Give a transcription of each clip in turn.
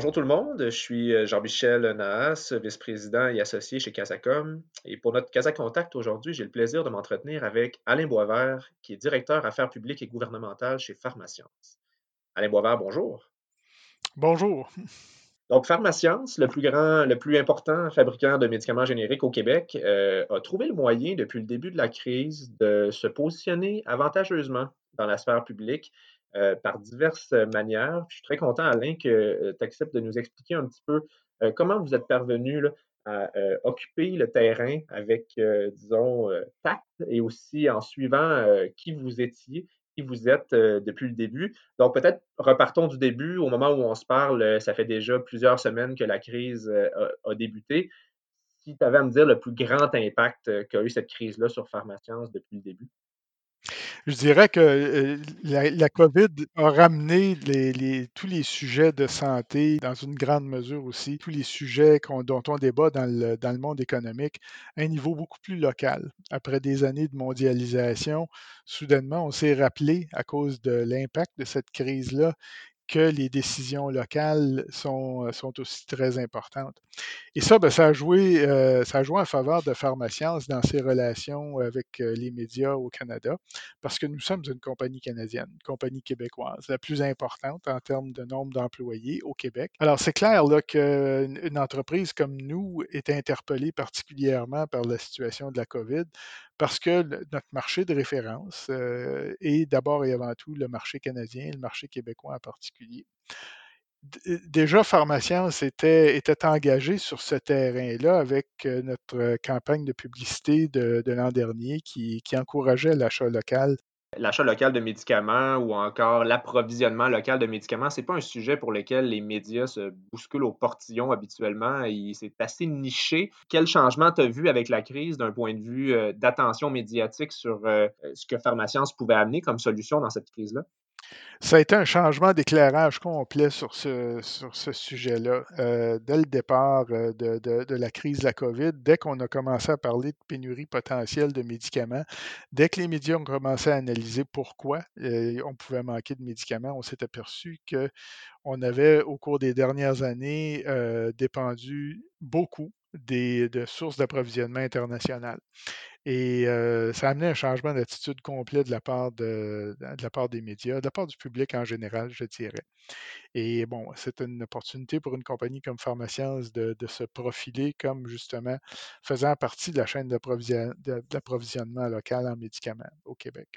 Bonjour tout le monde, je suis euh, Jean-Michel Nahas, vice-président et associé chez Casacom. Et pour notre Casa Contact aujourd'hui, j'ai le plaisir de m'entretenir avec Alain Boisvert, qui est directeur affaires publiques et gouvernementales chez Pharmascience. Alain Boisvert, bonjour. Bonjour. Donc, Pharmascience, le plus grand, le plus important fabricant de médicaments génériques au Québec, euh, a trouvé le moyen depuis le début de la crise de se positionner avantageusement dans la sphère publique euh, par diverses manières. je suis très content, Alain, que euh, tu acceptes de nous expliquer un petit peu euh, comment vous êtes parvenu à occuper le terrain avec, disons, tact et aussi en suivant qui vous étiez, qui vous êtes depuis le début. Donc, peut-être repartons du début. Au moment où on se parle, ça fait déjà plusieurs semaines que la crise a, débuté. Si tu avais à me dire le plus grand impact qu'a eu cette crise-là sur Pharmascience depuis le début? Je dirais que la, COVID a ramené tous les sujets de santé, dans une grande mesure aussi, tous les sujets dont on débat dans le monde économique, à un niveau beaucoup plus local. Après des années de mondialisation, soudainement, on s'est rappelé, à cause de l'impact de cette crise-là, que les décisions locales sont, euh, sont aussi très importantes. Et ça, ben, ça, a joué, euh, ça a joué en faveur de Pharmascience dans ses relations avec euh, les médias au Canada, parce que nous sommes une compagnie canadienne, une compagnie québécoise, la plus importante en termes de nombre d'employés au Québec. Alors, c'est clair qu'une entreprise comme nous est interpellée particulièrement par la situation de la COVID, parce que notre marché de référence euh, est d'abord et avant tout le marché canadien, le marché québécois en particulier. déjà, Pharmascience était, était engagé sur ce terrain-là avec euh, notre campagne de publicité de, l'an dernier qui encourageait l'achat local l'achat local de médicaments ou encore l'approvisionnement local de médicaments, c'est pas un sujet pour lequel les médias se bousculent au portillon habituellement. C'est assez niché. Quel changement tu as vu avec la crise d'un point de vue euh, d'attention médiatique sur euh, ce que Pharmascience pouvait amener comme solution dans cette crise-là? Ça a été un changement d'éclairage complet sur ce, sujet-là. Euh, dès le départ euh, de, de, la crise de la COVID, dès qu'on a commencé à parler de pénurie potentielle de médicaments, dès que les médias ont commencé à analyser pourquoi euh, on pouvait manquer de médicaments, on s'est aperçu qu'on avait, au cours des dernières années, dépendu beaucoup des, de sources d'approvisionnement internationales. Et ça a amené un changement d'attitude complet de la, part de, la part des médias, de la part du public en général, je dirais. Et bon, c'est une opportunité pour une compagnie comme Pharmascience de, se profiler comme justement faisant partie de la chaîne d'approvisionnement local en médicaments au Québec.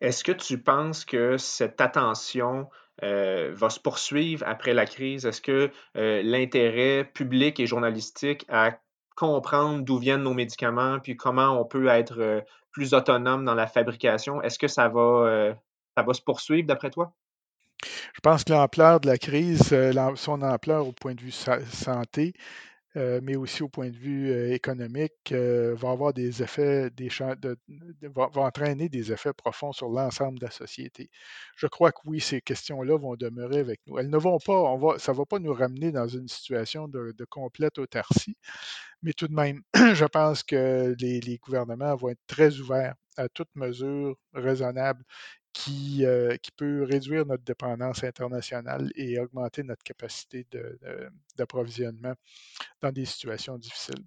Est-ce que tu penses que cette attention va se poursuivre après la crise? Est-ce que l'intérêt public et journalistique à comprendre d'où viennent nos médicaments, puis comment on peut être euh, plus autonome dans la fabrication? Est-ce que ça va, euh, ça va se poursuivre d'après toi? Je pense que l'ampleur de la crise, euh, son ampleur au point de vue santé, euh, mais aussi au point de vue euh, économique, euh, va avoir des effets, des de, va, entraîner des effets profonds sur l'ensemble de la société. Je crois que oui, ces questions-là vont demeurer avec nous. Elles ne vont pas, on va, ça ne va pas nous ramener dans une situation de, complète autarcie, mais tout de même, je pense que les, les gouvernements vont être très ouverts à toute mesure raisonnable qui, euh, qui peut réduire notre dépendance internationale et augmenter notre capacité d'approvisionnement dans des situations difficiles.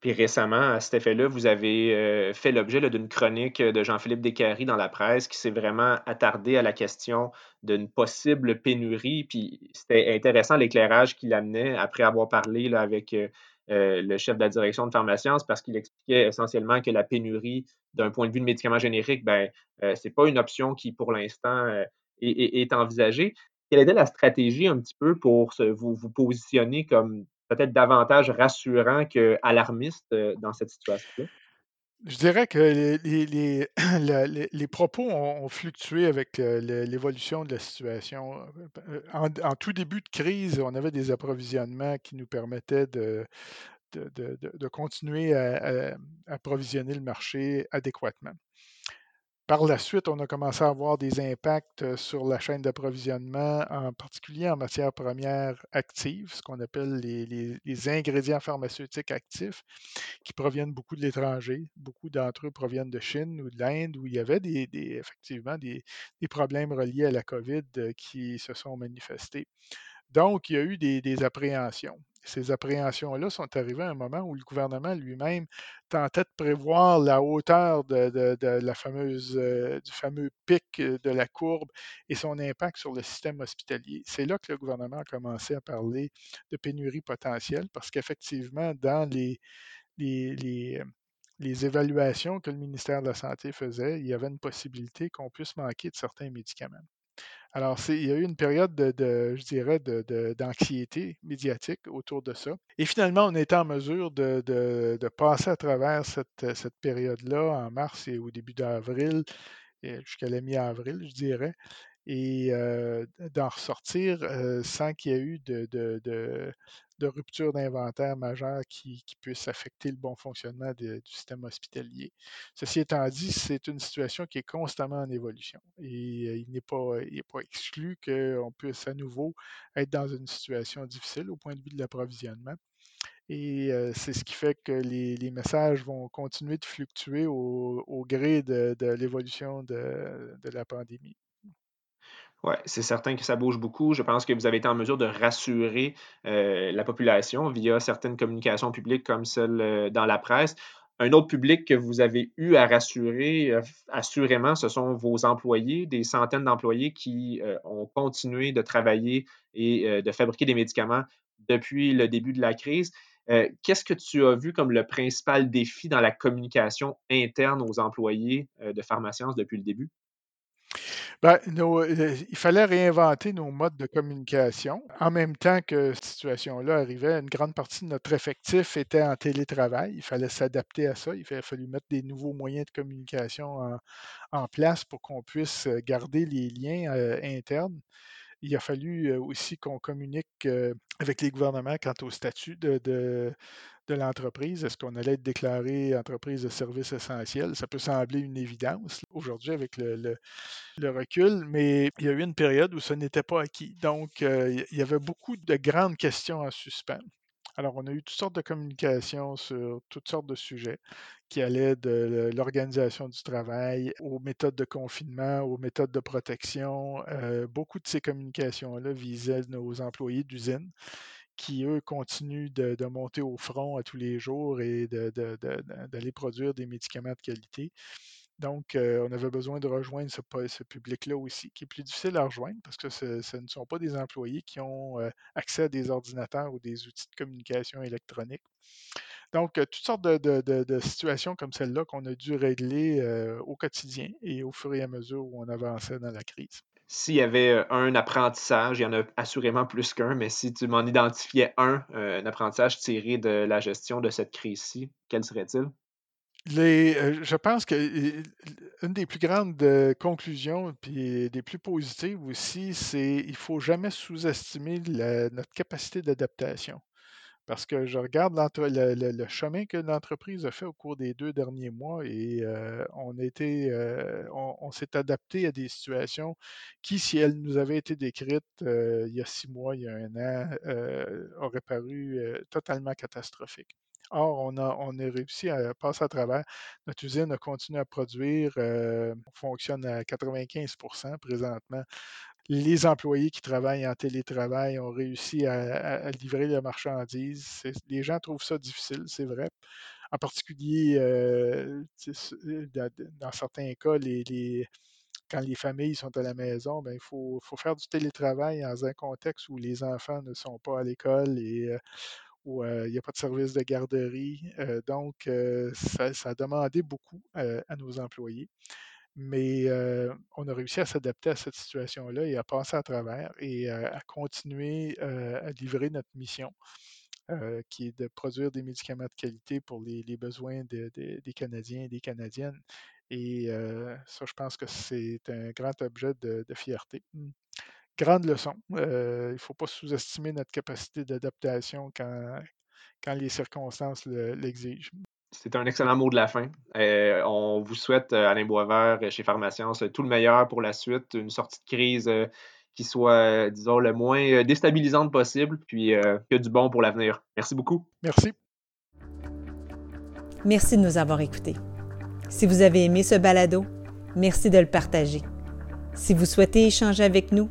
Puis récemment, à cet effet-là, vous avez euh, fait l'objet d'une chronique de Jean-Philippe Descaries dans la presse qui s'est vraiment attardé à la question d'une possible pénurie. Puis c'était intéressant l'éclairage qu'il amenait après avoir parlé avec euh, euh, le chef de la direction de Pharmascience parce qu'il expliquait essentiellement que la pénurie, d'un point de vue de médicaments génériques, ben, euh, ce n'est pas une option qui, pour l'instant, euh, est, envisagée. Quelle était la stratégie un petit peu pour vous, vous positionner comme peut-être davantage rassurant qu'alarmiste dans cette situation-là? Je dirais que les, les, les, propos ont, fluctué avec l'évolution de la situation. En, tout début de crise, on avait des approvisionnements qui nous permettaient de, de, continuer à, approvisionner le marché adéquatement. Par la suite, on a commencé à avoir des impacts euh, sur la chaîne d'approvisionnement, en particulier en matières premières actives, ce qu'on appelle les, ingrédients pharmaceutiques actifs, qui proviennent beaucoup de l'étranger. Beaucoup d'entre eux proviennent de Chine ou de l'Inde, où il y avait effectivement des, problèmes reliés à la COVID euh, qui se sont manifestés. Donc, il y a eu des appréhensions ces appréhensions-là sont arrivées à un moment où le gouvernement lui-même tentait de prévoir la hauteur de, la fameuse, euh, du fameux pic euh, de la courbe et son impact sur le système hospitalier. C'est là que le gouvernement a commencé à parler de pénurie potentielle parce qu'effectivement, dans les, euh, les évaluations que le ministère de la Santé faisait, il y avait une possibilité qu'on puisse manquer de certains médicaments. Alors, il y a eu une période de, je dirais, d'anxiété médiatique autour de ça. Et finalement, on était en mesure de, passer à travers cette, cette période-là en mars et au début d'avril, jusqu'à la mi-avril, je dirais, et d'en ressortir sans qu'il y ait eu de, de, rupture d'inventaire majeure qui, puisse affecter le bon fonctionnement du système hospitalier. Ceci étant dit, c'est une situation qui est constamment en évolution et il n'est pas, exclu qu'on puisse à nouveau être dans une situation difficile au point de vue de l'approvisionnement. Et c'est ce qui fait que les, messages vont continuer de fluctuer au, gré de, l'évolution de, la pandémie. Oui, c'est certain que ça bouge beaucoup. Je pense que vous avez été en mesure de rassurer euh, la population via certaines communications publiques comme celle euh, dans la presse. Un autre public que vous avez eu à rassurer, euh, assurément, ce sont vos employés, des centaines d'employés qui ont continué de travailler et de fabriquer des médicaments depuis le début de la crise. Qu'est-ce que tu as vu comme le principal défi dans la communication interne aux employés de Pharmacience depuis le début? Ben, euh, il fallait réinventer nos modes de communication. En même temps que cette situation-là arrivait, une grande partie de notre effectif était en télétravail. Il fallait s'adapter à ça. Il fallu mettre des nouveaux moyens de communication en, place pour qu'on puisse euh, garder les liens euh, internes. Il a fallu aussi qu'on communique avec les gouvernements quant au statut de, de l'entreprise. Est-ce qu'on allait être déclaré entreprise de services essentiels? Ça peut sembler une évidence aujourd'hui avec le, recul, mais il y a eu une période où ce n'était pas acquis. Donc, il y avait beaucoup de grandes questions en suspens. Alors, on a eu toutes sortes de communications sur toutes sortes de sujets qui allaient de l'organisation du travail aux méthodes de confinement, aux méthodes de protection. Euh, beaucoup de ces communications-là visaient nos employés d'usine qui, eux, continuent de, monter au front à tous les jours et d'aller produire des médicaments de qualité. Donc, euh, on avait besoin de rejoindre ce, public-là aussi, qui est plus difficile à rejoindre parce que ce, ne sont pas des employés qui ont euh, accès à des ordinateurs ou des outils de communication électronique. Donc, euh, toutes sortes de, situations comme celle-là qu'on a dû régler au quotidien et au fur et à mesure où on avançait dans la crise s'il y avait un apprentissage, il y en a assurément plus qu'un, mais si tu m'en identifiais un, un apprentissage tiré de la gestion de cette crise-ci, quel serait-il? Euh, je pense que une des plus grandes conclusions, puis des plus positives aussi, c'est ne faut jamais sous-estimer notre capacité d'adaptation. Parce que je regarde le, chemin que l'entreprise a fait au cours des deux derniers mois et euh, on, euh, on, s'est adapté à des situations qui, si elles nous avaient été décrites euh, il y a six mois, il y a un an, auraient paru totalement catastrophiques. Or, on a, on a réussi à passer à travers. Notre usine a continué à produire, on fonctionne à 95% présentement les employés qui travaillent en télétravail ont réussi à, livrer la marchandise. Les gens trouvent ça difficile, c'est vrai. En particulier, euh, dans, certains cas, quand les familles sont à la maison, ben, il faut, faire du télétravail dans un contexte où les enfants ne sont pas à l'école et euh, où il n'y a pas de service de garderie. donc, ça, a demandé beaucoup à nos employés. Mais on a réussi à s'adapter à cette situation-là et à passer à travers et à continuer à livrer notre mission. qui est de produire des médicaments de qualité pour les, besoins des Canadiens et des Canadiennes. Et ça, je pense que c'est un grand objet de, fierté. Grande leçon. il ne faut pas sous-estimer notre capacité d'adaptation quand, quand les circonstances l'exigent. C'est un excellent mot de la fin. on vous souhaite, Alain Boisvert, chez Pharmacience, tout le meilleur pour la suite, une sortie de crise qui soit, disons, le moins déstabilisante possible, puis que du bon pour l'avenir. Merci beaucoup. Merci. Merci de nous avoir écoutés. Si vous avez aimé ce balado, merci de le partager. Si vous souhaitez échanger avec nous,